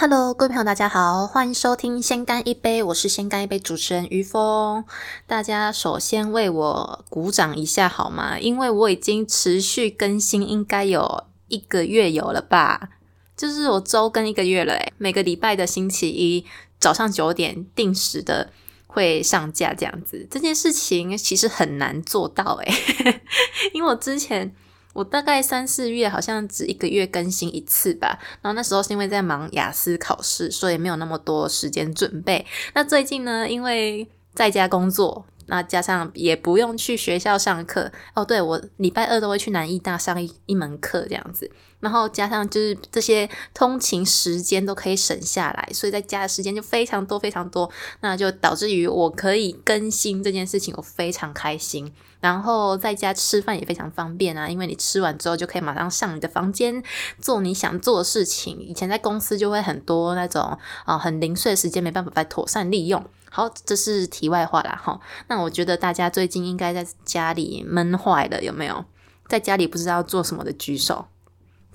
Hello，各位朋友，大家好，欢迎收听《先干一杯》，我是先干一杯主持人于峰。大家首先为我鼓掌一下好吗？因为我已经持续更新，应该有一个月有了吧？就是我周更一个月了，诶每个礼拜的星期一早上九点定时的会上架，这样子。这件事情其实很难做到，诶 因为我之前。我大概三四月好像只一个月更新一次吧，然后那时候是因为在忙雅思考试，所以没有那么多时间准备。那最近呢，因为在家工作，那加上也不用去学校上课哦，对我礼拜二都会去南艺大上一一门课这样子。然后加上就是这些通勤时间都可以省下来，所以在家的时间就非常多非常多，那就导致于我可以更新这件事情，我非常开心。然后在家吃饭也非常方便啊，因为你吃完之后就可以马上上你的房间做你想做的事情。以前在公司就会很多那种啊很零碎的时间没办法来妥善利用。好，这是题外话啦哈。那我觉得大家最近应该在家里闷坏了，有没有？在家里不知道做什么的举手。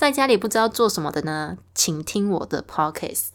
在家里不知道做什么的呢，请听我的 podcast。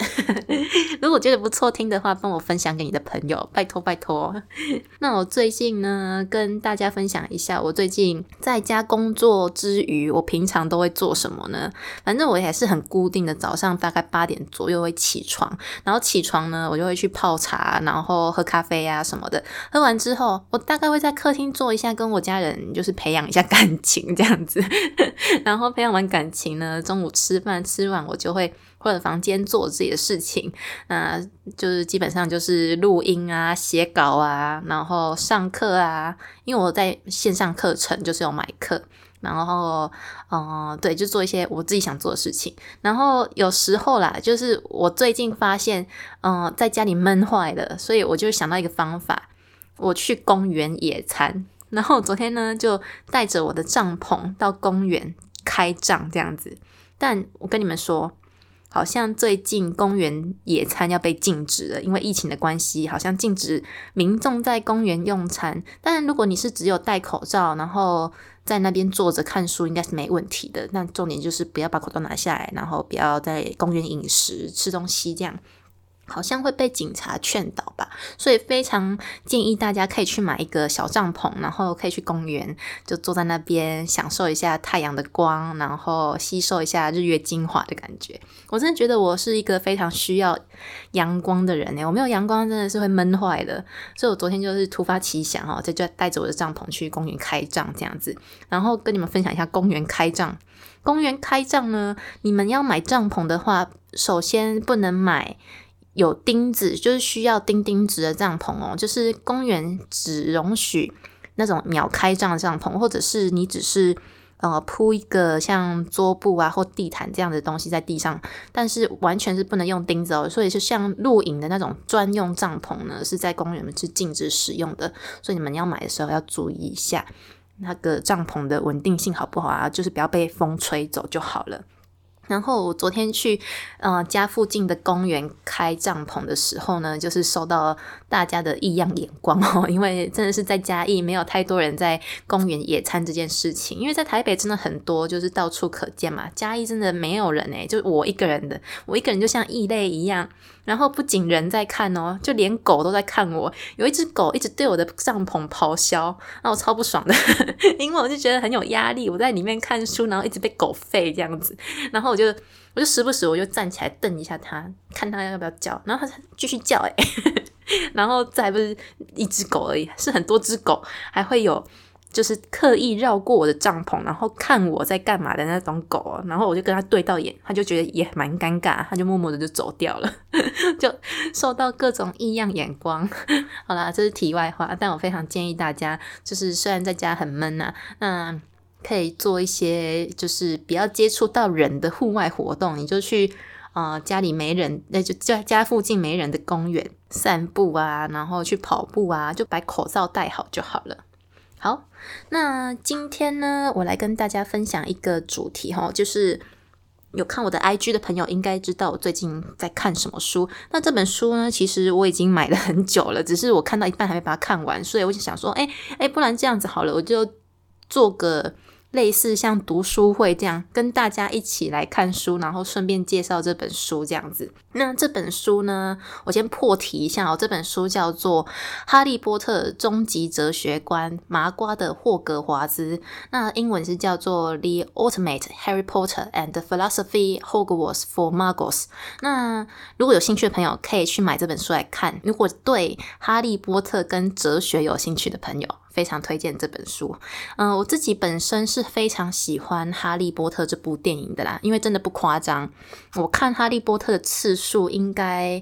如果觉得不错听的话，帮我分享给你的朋友，拜托拜托。那我最近呢，跟大家分享一下，我最近在家工作之余，我平常都会做什么呢？反正我也是很固定的，早上大概八点左右会起床，然后起床呢，我就会去泡茶，然后喝咖啡啊什么的。喝完之后，我大概会在客厅坐一下，跟我家人就是培养一下感情这样子。然后培养完感情。呢，中午吃饭吃完，我就会或者房间做自己的事情，那就是基本上就是录音啊、写稿啊，然后上课啊。因为我在线上课程就是有买课，然后嗯，对，就做一些我自己想做的事情。然后有时候啦，就是我最近发现，嗯，在家里闷坏了，所以我就想到一个方法，我去公园野餐。然后昨天呢，就带着我的帐篷到公园。开仗这样子，但我跟你们说，好像最近公园野餐要被禁止了，因为疫情的关系，好像禁止民众在公园用餐。但如果你是只有戴口罩，然后在那边坐着看书，应该是没问题的。那重点就是不要把口罩拿下来，然后不要在公园饮食吃东西这样。好像会被警察劝导吧，所以非常建议大家可以去买一个小帐篷，然后可以去公园，就坐在那边享受一下太阳的光，然后吸收一下日月精华的感觉。我真的觉得我是一个非常需要阳光的人呢，我没有阳光真的是会闷坏的。所以我昨天就是突发奇想哦，就就带着我的帐篷去公园开帐这样子，然后跟你们分享一下公园开帐。公园开帐呢，你们要买帐篷的话，首先不能买。有钉子，就是需要钉钉子的帐篷哦。就是公园只容许那种秒开帐的帐篷，或者是你只是呃铺一个像桌布啊或地毯这样的东西在地上，但是完全是不能用钉子哦。所以是像露营的那种专用帐篷呢，是在公园是禁止使用的。所以你们要买的时候要注意一下那个帐篷的稳定性好不好啊？就是不要被风吹走就好了。然后我昨天去，呃，家附近的公园开帐篷的时候呢，就是收到大家的异样眼光哦，因为真的是在嘉义没有太多人在公园野餐这件事情，因为在台北真的很多，就是到处可见嘛。嘉义真的没有人诶，就我一个人的，我一个人就像异类一样。然后不仅人在看哦，就连狗都在看我。有一只狗一直对我的帐篷咆哮，那我超不爽的，因为我就觉得很有压力。我在里面看书，然后一直被狗吠这样子，然后我就我就时不时我就站起来瞪一下它，看它要不要叫，然后它继续叫诶 然后再不是一只狗而已，是很多只狗，还会有。就是刻意绕过我的帐篷，然后看我在干嘛的那种狗，然后我就跟他对到眼，他就觉得也蛮尴尬，他就默默的就走掉了，就受到各种异样眼光。好啦，这是题外话，但我非常建议大家，就是虽然在家很闷呐，那可以做一些就是比较接触到人的户外活动，你就去呃家里没人，那就家家附近没人的公园散步啊，然后去跑步啊，就把口罩戴好就好了。好，那今天呢，我来跟大家分享一个主题哈，就是有看我的 IG 的朋友应该知道我最近在看什么书。那这本书呢，其实我已经买了很久了，只是我看到一半还没把它看完，所以我就想说，哎哎，不然这样子好了，我就做个类似像读书会这样，跟大家一起来看书，然后顺便介绍这本书这样子。那这本书呢，我先破题一下哦。这本书叫做《哈利波特终极哲学观：麻瓜的霍格华兹》，那英文是叫做《The Ultimate Harry Potter and Philosophy Hogwarts for Muggles》。那如果有兴趣的朋友，可以去买这本书来看。如果对哈利波特跟哲学有兴趣的朋友，非常推荐这本书。嗯，我自己本身是非常喜欢《哈利波特》这部电影的啦，因为真的不夸张，我看《哈利波特》的次数应该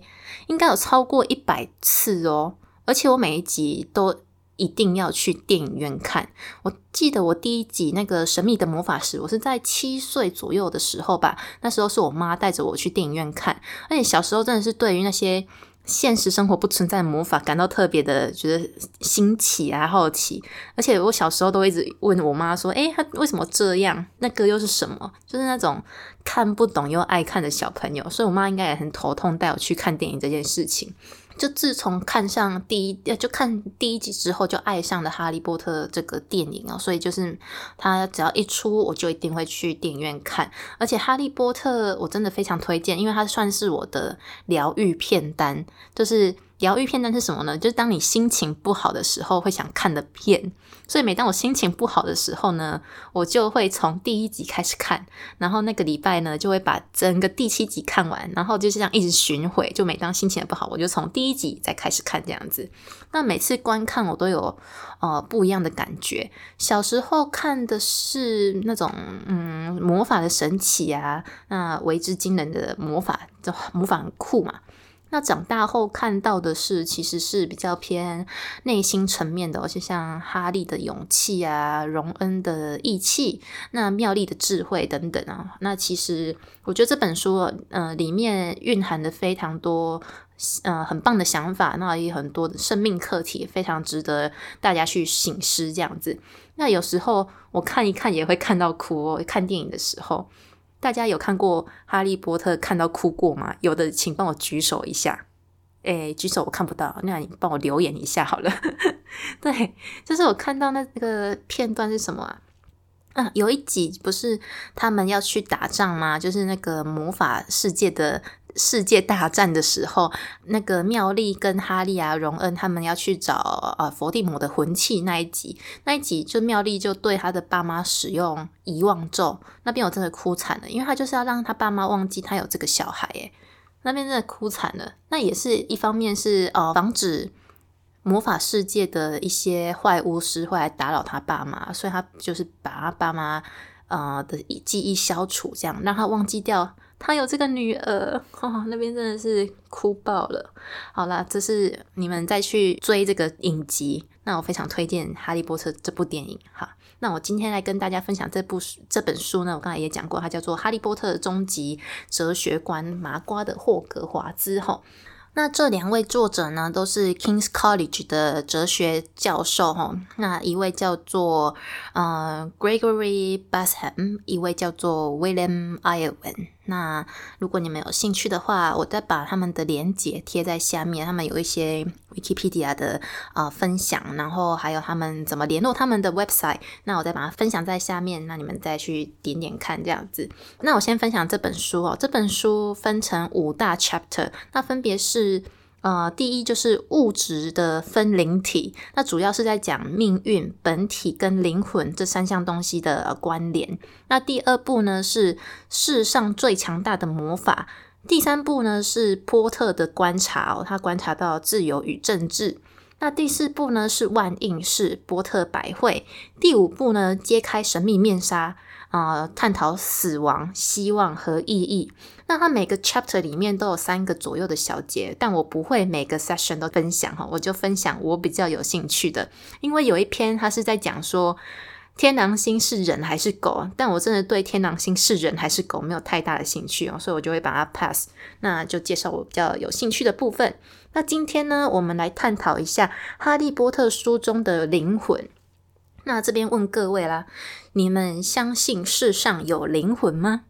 应该有超过一百次哦，而且我每一集都一定要去电影院看。我记得我第一集那个神秘的魔法师，我是在七岁左右的时候吧，那时候是我妈带着我去电影院看，而且小时候真的是对于那些。现实生活不存在魔法，感到特别的觉得新奇啊，好奇。而且我小时候都一直问我妈说：“诶，他为什么这样？那个又是什么？”就是那种看不懂又爱看的小朋友，所以我妈应该也很头痛带我去看电影这件事情。就自从看上第一，就看第一集之后，就爱上了《哈利波特》这个电影哦。所以就是他只要一出，我就一定会去电影院看。而且《哈利波特》我真的非常推荐，因为它算是我的疗愈片单。就是疗愈片段是什么呢？就是当你心情不好的时候会想看的片。所以每当我心情不好的时候呢，我就会从第一集开始看，然后那个礼拜呢就会把整个第七集看完，然后就是这样一直巡回。就每当心情不好，我就从第一集再开始看这样子。那每次观看我都有呃不一样的感觉。小时候看的是那种嗯魔法的神奇啊，那为之惊人的魔法，就魔法很酷嘛。那长大后看到的是，其实是比较偏内心层面的，而且像哈利的勇气啊，荣恩的义气，那妙丽的智慧等等啊。那其实我觉得这本书，呃，里面蕴含的非常多，呃，很棒的想法，那也很多的生命课题，非常值得大家去醒思这样子。那有时候我看一看也会看到哭哦，看电影的时候。大家有看过《哈利波特》看到哭过吗？有的请帮我举手一下。诶，举手我看不到，那你帮我留言一下好了。对，就是我看到那个片段是什么啊？啊，有一集不是他们要去打仗吗？就是那个魔法世界的。世界大战的时候，那个妙丽跟哈利啊、荣恩他们要去找呃伏地魔的魂器那一集，那一集就妙丽就对他的爸妈使用遗忘咒，那边我真的哭惨了，因为他就是要让他爸妈忘记他有这个小孩，诶，那边真的哭惨了。那也是一方面是呃防止魔法世界的一些坏巫师会来打扰他爸妈，所以他就是把他爸妈呃的记忆消除，这样让他忘记掉。他有这个女儿，哦，那边真的是哭爆了。好啦，这是你们再去追这个影集，那我非常推荐《哈利波特》这部电影。哈，那我今天来跟大家分享这部这本书呢，我刚才也讲过，它叫做《哈利波特的终极哲学观：麻瓜的霍格华兹》哈。那这两位作者呢，都是 King's College 的哲学教授哈。那一位叫做呃 Gregory Bassam，一位叫做 William Irwin。那如果你们有兴趣的话，我再把他们的链接贴在下面。他们有一些 Wikipedia 的啊分享，然后还有他们怎么联络他们的 website。那我再把它分享在下面，那你们再去点点看这样子。那我先分享这本书哦，这本书分成五大 chapter，那分别是。呃，第一就是物质的分灵体，那主要是在讲命运、本体跟灵魂这三项东西的关联。那第二步呢是世上最强大的魔法，第三步呢是波特的观察，他观察到自由与政治。那第四步呢是万应式波特百会，第五步呢揭开神秘面纱。啊，探讨死亡、希望和意义。那它每个 chapter 里面都有三个左右的小节，但我不会每个 session 都分享哈，我就分享我比较有兴趣的。因为有一篇它是在讲说天狼星是人还是狗，但我真的对天狼星是人还是狗没有太大的兴趣哦，所以我就会把它 pass。那就介绍我比较有兴趣的部分。那今天呢，我们来探讨一下《哈利波特》书中的灵魂。那这边问各位啦，你们相信世上有灵魂吗？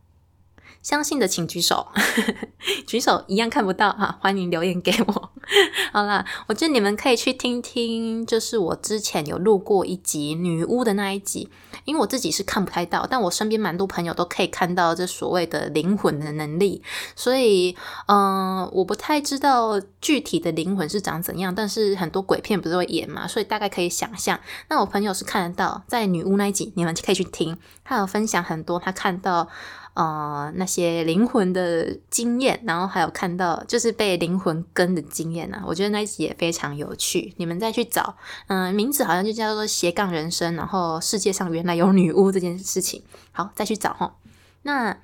相信的请举手，举手一样看不到哈，欢迎留言给我。好啦，我觉得你们可以去听听，就是我之前有录过一集女巫的那一集，因为我自己是看不太到，但我身边蛮多朋友都可以看到这所谓的灵魂的能力，所以嗯，我不太知道具体的灵魂是长怎样，但是很多鬼片不是会演嘛，所以大概可以想象。那我朋友是看得到，在女巫那一集，你们可以去听，他有分享很多他看到。呃，那些灵魂的经验，然后还有看到就是被灵魂跟的经验呢，我觉得那一集也非常有趣。你们再去找，嗯，名字好像就叫做斜杠人生，然后世界上原来有女巫这件事情，好，再去找哈。那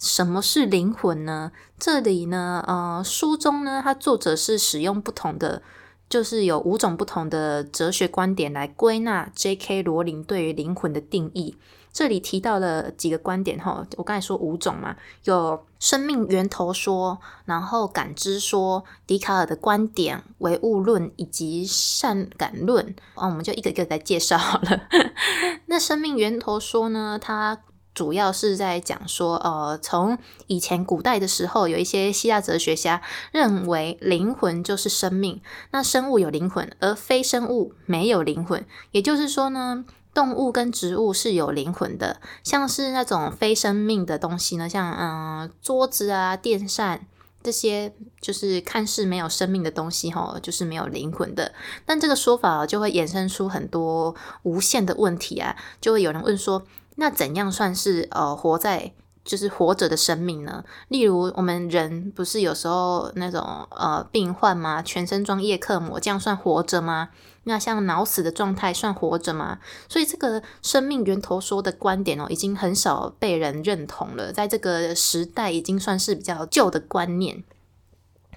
什么是灵魂呢？这里呢，呃，书中呢，它作者是使用不同的，就是有五种不同的哲学观点来归纳 J.K. 罗琳对于灵魂的定义。这里提到了几个观点哈，我刚才说五种嘛，有生命源头说，然后感知说，笛卡尔的观点、唯物论以及善感论啊，我们就一个一个来介绍好了。那生命源头说呢，它主要是在讲说，呃，从以前古代的时候，有一些希腊哲学家认为灵魂就是生命，那生物有灵魂，而非生物没有灵魂，也就是说呢。动物跟植物是有灵魂的，像是那种非生命的东西呢，像嗯桌子啊、电扇这些，就是看似没有生命的东西，哈，就是没有灵魂的。但这个说法就会衍生出很多无限的问题啊，就会有人问说，那怎样算是呃活在？就是活着的生命呢？例如我们人不是有时候那种呃病患吗？全身装叶克膜，这样算活着吗？那像脑死的状态算活着吗？所以这个生命源头说的观点哦，已经很少被人认同了，在这个时代已经算是比较旧的观念。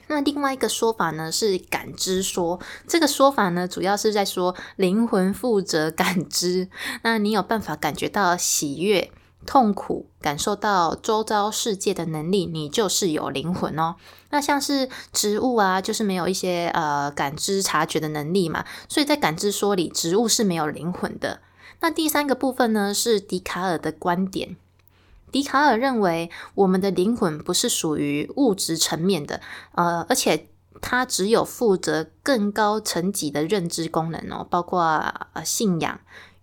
那另外一个说法呢是感知说，这个说法呢主要是在说灵魂负责感知，那你有办法感觉到喜悦。痛苦感受到周遭世界的能力，你就是有灵魂哦。那像是植物啊，就是没有一些呃感知察觉的能力嘛，所以在感知说里，植物是没有灵魂的。那第三个部分呢，是笛卡尔的观点。笛卡尔认为，我们的灵魂不是属于物质层面的，呃，而且它只有负责更高层级的认知功能哦，包括呃信仰。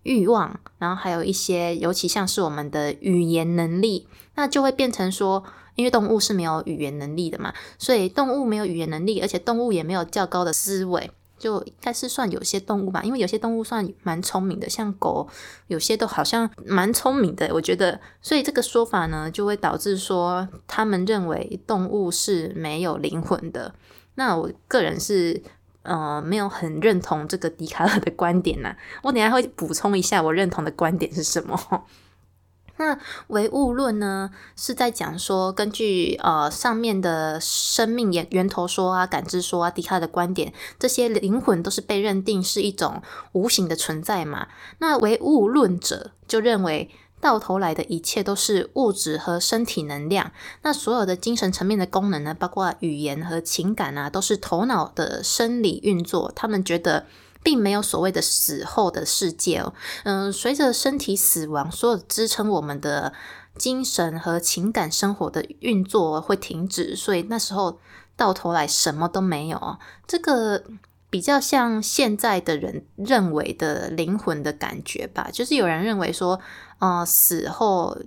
欲望，然后还有一些，尤其像是我们的语言能力，那就会变成说，因为动物是没有语言能力的嘛，所以动物没有语言能力，而且动物也没有较高的思维，就应该是算有些动物吧，因为有些动物算蛮聪明的，像狗，有些都好像蛮聪明的，我觉得，所以这个说法呢，就会导致说，他们认为动物是没有灵魂的，那我个人是。呃，没有很认同这个笛卡尔的观点呐。我等下会补充一下我认同的观点是什么。那唯物论呢，是在讲说，根据呃上面的生命源源头说啊、感知说啊，笛卡尔的观点，这些灵魂都是被认定是一种无形的存在嘛。那唯物论者就认为。到头来的一切都是物质和身体能量。那所有的精神层面的功能呢，包括语言和情感啊，都是头脑的生理运作。他们觉得并没有所谓的死后的世界哦。嗯，随着身体死亡，所有支撑我们的精神和情感生活的运作会停止。所以那时候到头来什么都没有。这个。比较像现在的人认为的灵魂的感觉吧，就是有人认为说，呃，死后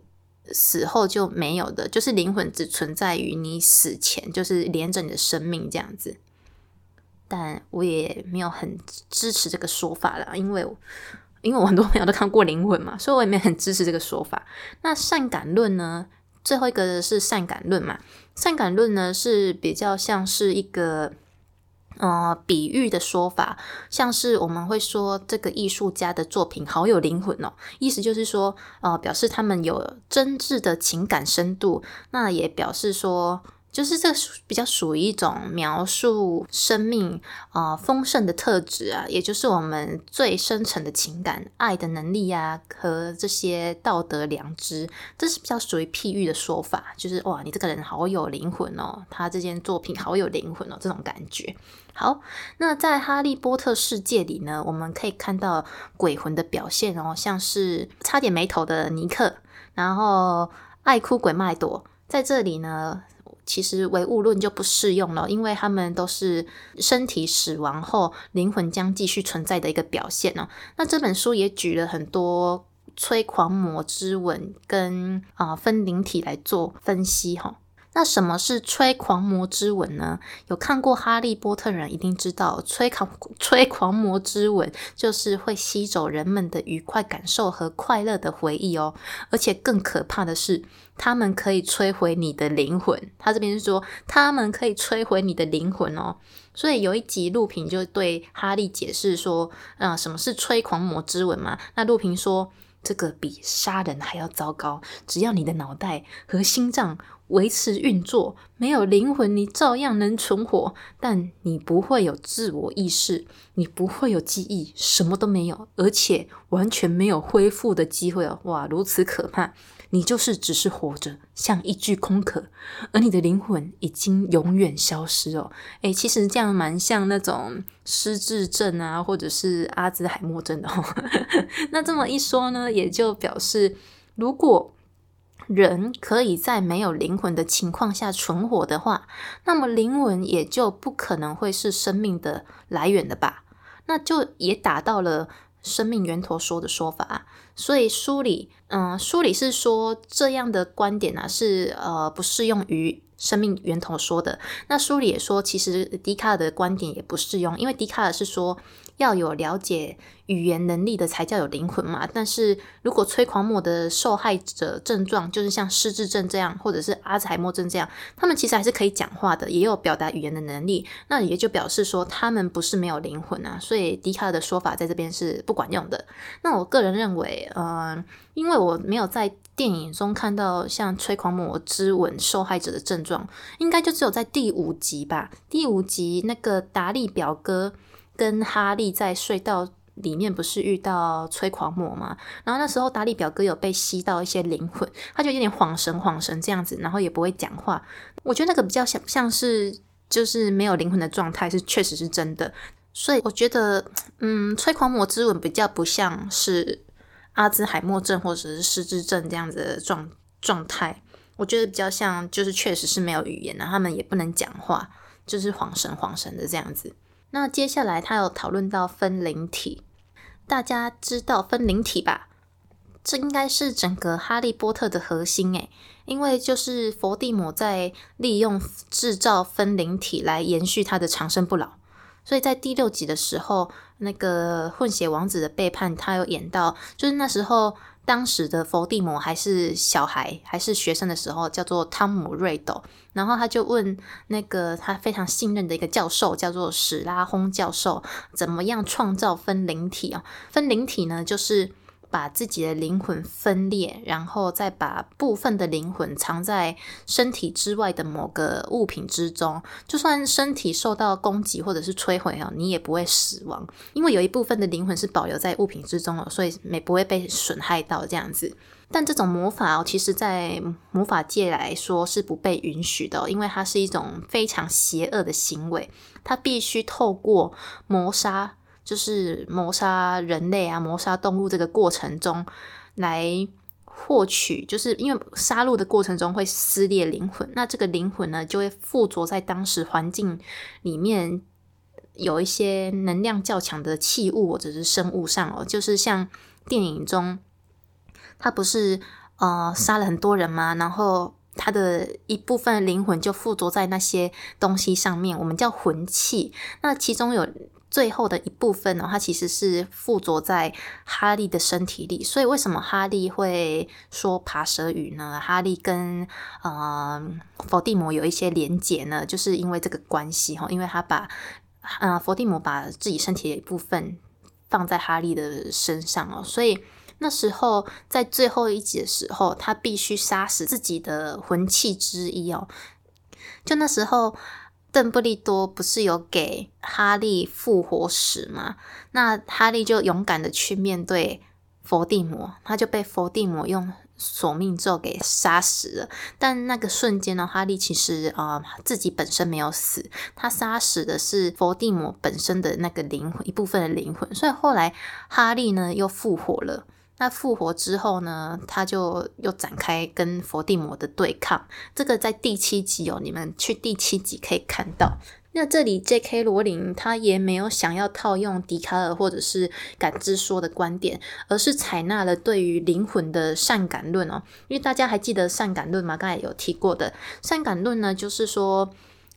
死后就没有的，就是灵魂只存在于你死前，就是连着你的生命这样子。但我也没有很支持这个说法了，因为因为我很多朋友都看过灵魂嘛，所以我也没很支持这个说法。那善感论呢？最后一个是善感论嘛？善感论呢是比较像是一个。呃，比喻的说法，像是我们会说这个艺术家的作品好有灵魂哦，意思就是说，呃，表示他们有真挚的情感深度，那也表示说。就是这比较属于一种描述生命啊丰盛的特质啊，也就是我们最深层的情感、爱的能力啊和这些道德良知，这是比较属于譬喻的说法。就是哇，你这个人好有灵魂哦，他这件作品好有灵魂哦，这种感觉。好，那在哈利波特世界里呢，我们可以看到鬼魂的表现哦，像是差点没头的尼克，然后爱哭鬼麦朵。在这里呢，其实唯物论就不适用了，因为他们都是身体死亡后灵魂将继续存在的一个表现呢。那这本书也举了很多催狂魔之吻跟啊分灵体来做分析哈。那什么是催狂魔之吻呢？有看过《哈利波特》人一定知道，催狂 催狂魔之吻就是会吸走人们的愉快感受和快乐的回忆哦。而且更可怕的是，他们可以摧毁你的灵魂。他这边是说，他们可以摧毁你的灵魂哦。所以有一集陆平就对哈利解释说，嗯，什么是催狂魔之吻嘛？那陆平说，这个比杀人还要糟糕，只要你的脑袋和心脏。维持运作，没有灵魂，你照样能存活，但你不会有自我意识，你不会有记忆，什么都没有，而且完全没有恢复的机会哦！哇，如此可怕！你就是只是活着，像一具空壳，而你的灵魂已经永远消失哦。诶，其实这样蛮像那种失智症啊，或者是阿兹海默症的哦。那这么一说呢，也就表示如果。人可以在没有灵魂的情况下存活的话，那么灵魂也就不可能会是生命的来源的吧？那就也达到了生命源头说的说法。所以书里，嗯，书里是说这样的观点呢，是呃不适用于。生命源头说的，那书里也说，其实笛卡尔的观点也不适用，因为笛卡尔是说要有了解语言能力的才叫有灵魂嘛。但是如果催狂魔的受害者症状就是像失智症这样，或者是阿兹海默症这样，他们其实还是可以讲话的，也有表达语言的能力，那也就表示说他们不是没有灵魂啊。所以笛卡尔的说法在这边是不管用的。那我个人认为，嗯，因为我没有在。电影中看到像催狂魔之吻受害者的症状，应该就只有在第五集吧。第五集那个达利表哥跟哈利在隧道里面不是遇到催狂魔吗？然后那时候达利表哥有被吸到一些灵魂，他就有点恍神恍神这样子，然后也不会讲话。我觉得那个比较像像是就是没有灵魂的状态，是确实是真的。所以我觉得，嗯，催狂魔之吻比较不像是。阿兹海默症或者是失智症这样子的状状态，我觉得比较像，就是确实是没有语言的，他们也不能讲话，就是恍神恍神的这样子。那接下来他有讨论到分灵体，大家知道分灵体吧？这应该是整个哈利波特的核心诶，因为就是伏地魔在利用制造分灵体来延续他的长生不老。所以在第六集的时候，那个混血王子的背叛，他有演到，就是那时候当时的伏地魔还是小孩，还是学生的时候，叫做汤姆瑞斗，然后他就问那个他非常信任的一个教授，叫做史拉轰教授，怎么样创造分灵体啊？分灵体呢，就是。把自己的灵魂分裂，然后再把部分的灵魂藏在身体之外的某个物品之中，就算身体受到攻击或者是摧毁哦，你也不会死亡，因为有一部分的灵魂是保留在物品之中了，所以没不会被损害到这样子。但这种魔法哦，其实在魔法界来说是不被允许的，因为它是一种非常邪恶的行为，它必须透过谋杀。就是谋杀人类啊，谋杀动物这个过程中来获取，就是因为杀戮的过程中会撕裂灵魂，那这个灵魂呢就会附着在当时环境里面有一些能量较强的器物或者是生物上哦，就是像电影中他不是呃杀了很多人吗？然后他的一部分灵魂就附着在那些东西上面，我们叫魂器。那其中有。最后的一部分呢，它其实是附着在哈利的身体里，所以为什么哈利会说爬蛇语呢？哈利跟呃伏地魔有一些连结呢，就是因为这个关系哈，因为他把呃伏地魔把自己身体的一部分放在哈利的身上哦，所以那时候在最后一集的时候，他必须杀死自己的魂器之一哦，就那时候。邓布利多不是有给哈利复活石吗？那哈利就勇敢的去面对伏地魔，他就被伏地魔用索命咒给杀死了。但那个瞬间呢，哈利其实啊自己本身没有死，他杀死的是伏地魔本身的那个灵魂一部分的灵魂。所以后来哈利呢又复活了。那复活之后呢，他就又展开跟伏地魔的对抗。这个在第七集哦，你们去第七集可以看到。那这里 J.K. 罗琳他也没有想要套用笛卡尔或者是感知说的观点，而是采纳了对于灵魂的善感论哦。因为大家还记得善感论吗？刚才有提过的善感论呢，就是说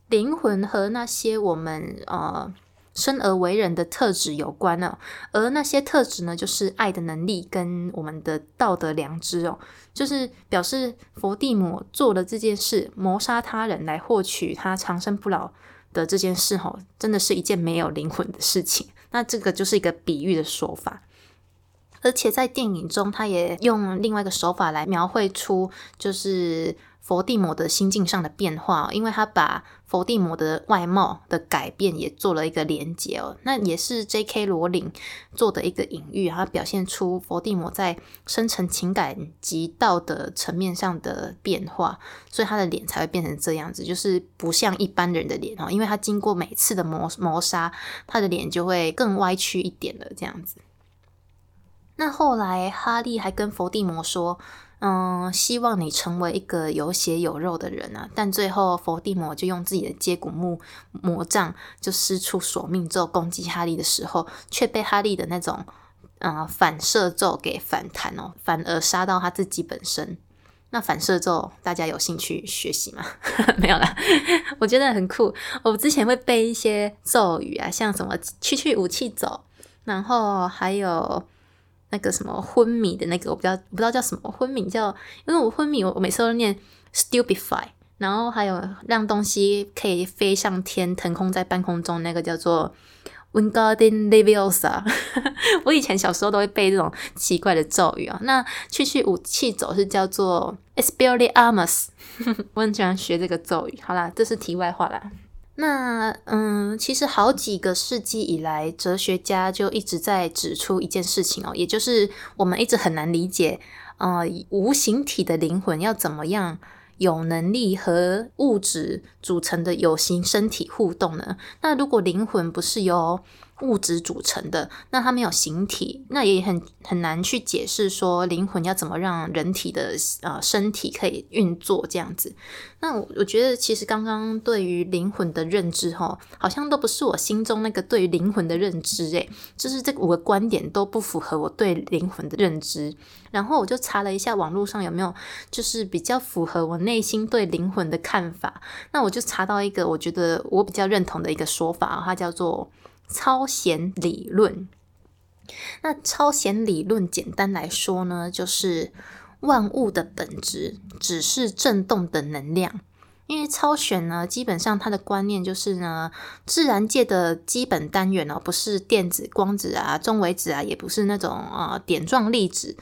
灵魂和那些我们呃生而为人的特质有关呢，而那些特质呢，就是爱的能力跟我们的道德良知哦，就是表示佛地魔做了这件事，谋杀他人来获取他长生不老。的这件事哦，真的是一件没有灵魂的事情。那这个就是一个比喻的说法，而且在电影中，他也用另外一个手法来描绘出，就是。佛地魔的心境上的变化，因为他把佛地魔的外貌的改变也做了一个连接哦，那也是 J.K. 罗琳做的一个隐喻，他表现出佛地魔在深层情感及道德层面上的变化，所以他的脸才会变成这样子，就是不像一般人的脸哦，因为他经过每次的磨磨杀，他的脸就会更歪曲一点了，这样子。那后来哈利还跟佛地魔说。嗯，希望你成为一个有血有肉的人啊！但最后伏地魔就用自己的接骨木魔杖就施出索命咒攻击哈利的时候，却被哈利的那种嗯反射咒给反弹哦，反而杀到他自己本身。那反射咒大家有兴趣学习吗？没有啦，我觉得很酷。我之前会背一些咒语啊，像什么去去武器走，然后还有。那个什么昏迷的那个，我不知道不知道叫什么昏迷叫，因为我昏迷，我每次都念 stupefy，然后还有让东西可以飞上天，腾空在半空中，那个叫做 wingardium leviosa。我以前小时候都会背这种奇怪的咒语啊。那去去武器走是叫做 expelliarmus，我很喜欢学这个咒语。好啦，这是题外话啦。那嗯，其实好几个世纪以来，哲学家就一直在指出一件事情哦，也就是我们一直很难理解，呃，无形体的灵魂要怎么样有能力和物质组成的有形身体互动呢？那如果灵魂不是由物质组成的，那它没有形体，那也很很难去解释说灵魂要怎么让人体的呃身体可以运作这样子。那我我觉得其实刚刚对于灵魂的认知哈，好像都不是我心中那个对于灵魂的认知诶，就是这五个观点都不符合我对灵魂的认知。然后我就查了一下网络上有没有就是比较符合我内心对灵魂的看法。那我就查到一个我觉得我比较认同的一个说法，它叫做。超弦理论，那超弦理论简单来说呢，就是万物的本质只是振动的能量。因为超弦呢，基本上它的观念就是呢，自然界的基本单元哦，不是电子、光子啊、中微子啊，也不是那种啊点状粒子。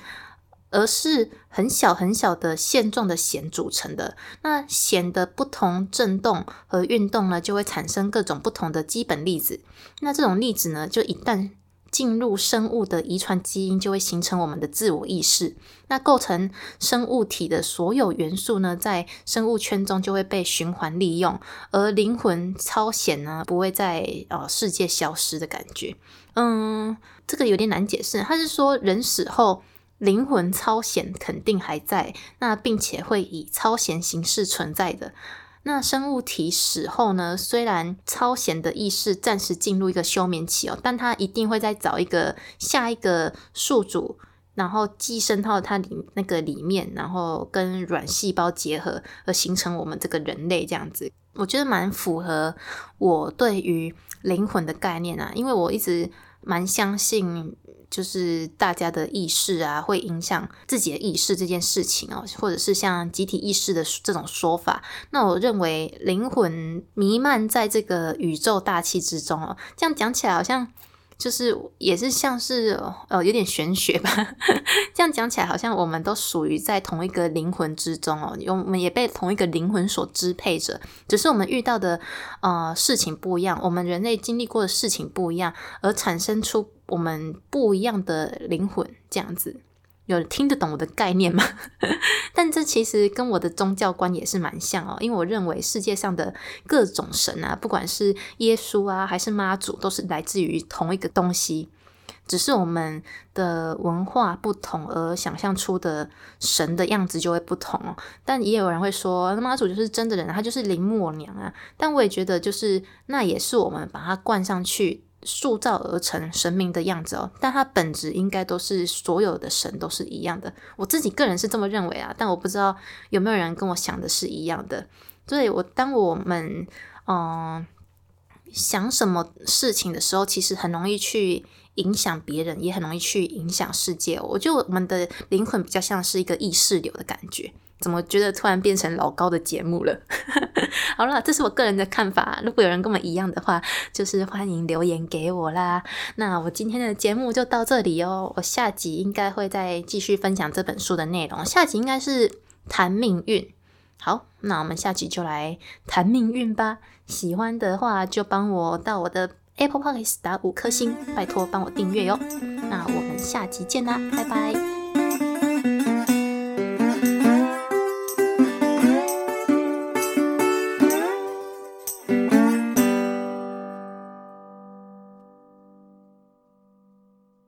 而是很小很小的线状的弦组成的。那弦的不同振动和运动呢，就会产生各种不同的基本粒子。那这种粒子呢，就一旦进入生物的遗传基因，就会形成我们的自我意识。那构成生物体的所有元素呢，在生物圈中就会被循环利用。而灵魂超弦呢，不会在呃世界消失的感觉。嗯，这个有点难解释。他是说人死后。灵魂超弦肯定还在，那并且会以超弦形式存在的。那生物体死后呢？虽然超弦的意识暂时进入一个休眠期哦，但它一定会再找一个下一个宿主，然后寄生到它里那个里面，然后跟软细胞结合，而形成我们这个人类这样子。我觉得蛮符合我对于灵魂的概念啊，因为我一直蛮相信。就是大家的意识啊，会影响自己的意识这件事情哦，或者是像集体意识的这种说法。那我认为灵魂弥漫在这个宇宙大气之中哦，这样讲起来好像。就是也是像是呃有点玄学吧，这样讲起来好像我们都属于在同一个灵魂之中哦，我们也被同一个灵魂所支配着，只是我们遇到的呃事情不一样，我们人类经历过的事情不一样，而产生出我们不一样的灵魂这样子。有听得懂我的概念吗？但这其实跟我的宗教观也是蛮像哦，因为我认为世界上的各种神啊，不管是耶稣啊还是妈祖，都是来自于同一个东西。只是我们的文化不同而想象出的神的样子就会不同哦。但也有人会说，妈祖就是真的人，他就是林默娘啊。但我也觉得，就是那也是我们把它冠上去。塑造而成神明的样子哦，但它本质应该都是所有的神都是一样的。我自己个人是这么认为啊，但我不知道有没有人跟我想的是一样的。所以，我当我们嗯想什么事情的时候，其实很容易去影响别人，也很容易去影响世界。我觉得我们的灵魂比较像是一个意识流的感觉。怎么觉得突然变成老高的节目了？好了，这是我个人的看法。如果有人跟我一样的话，就是欢迎留言给我啦。那我今天的节目就到这里哦。我下集应该会再继续分享这本书的内容。下集应该是谈命运。好，那我们下集就来谈命运吧。喜欢的话就帮我到我的 Apple Podcast 打五颗星，拜托帮我订阅哟。那我们下集见啦，拜拜。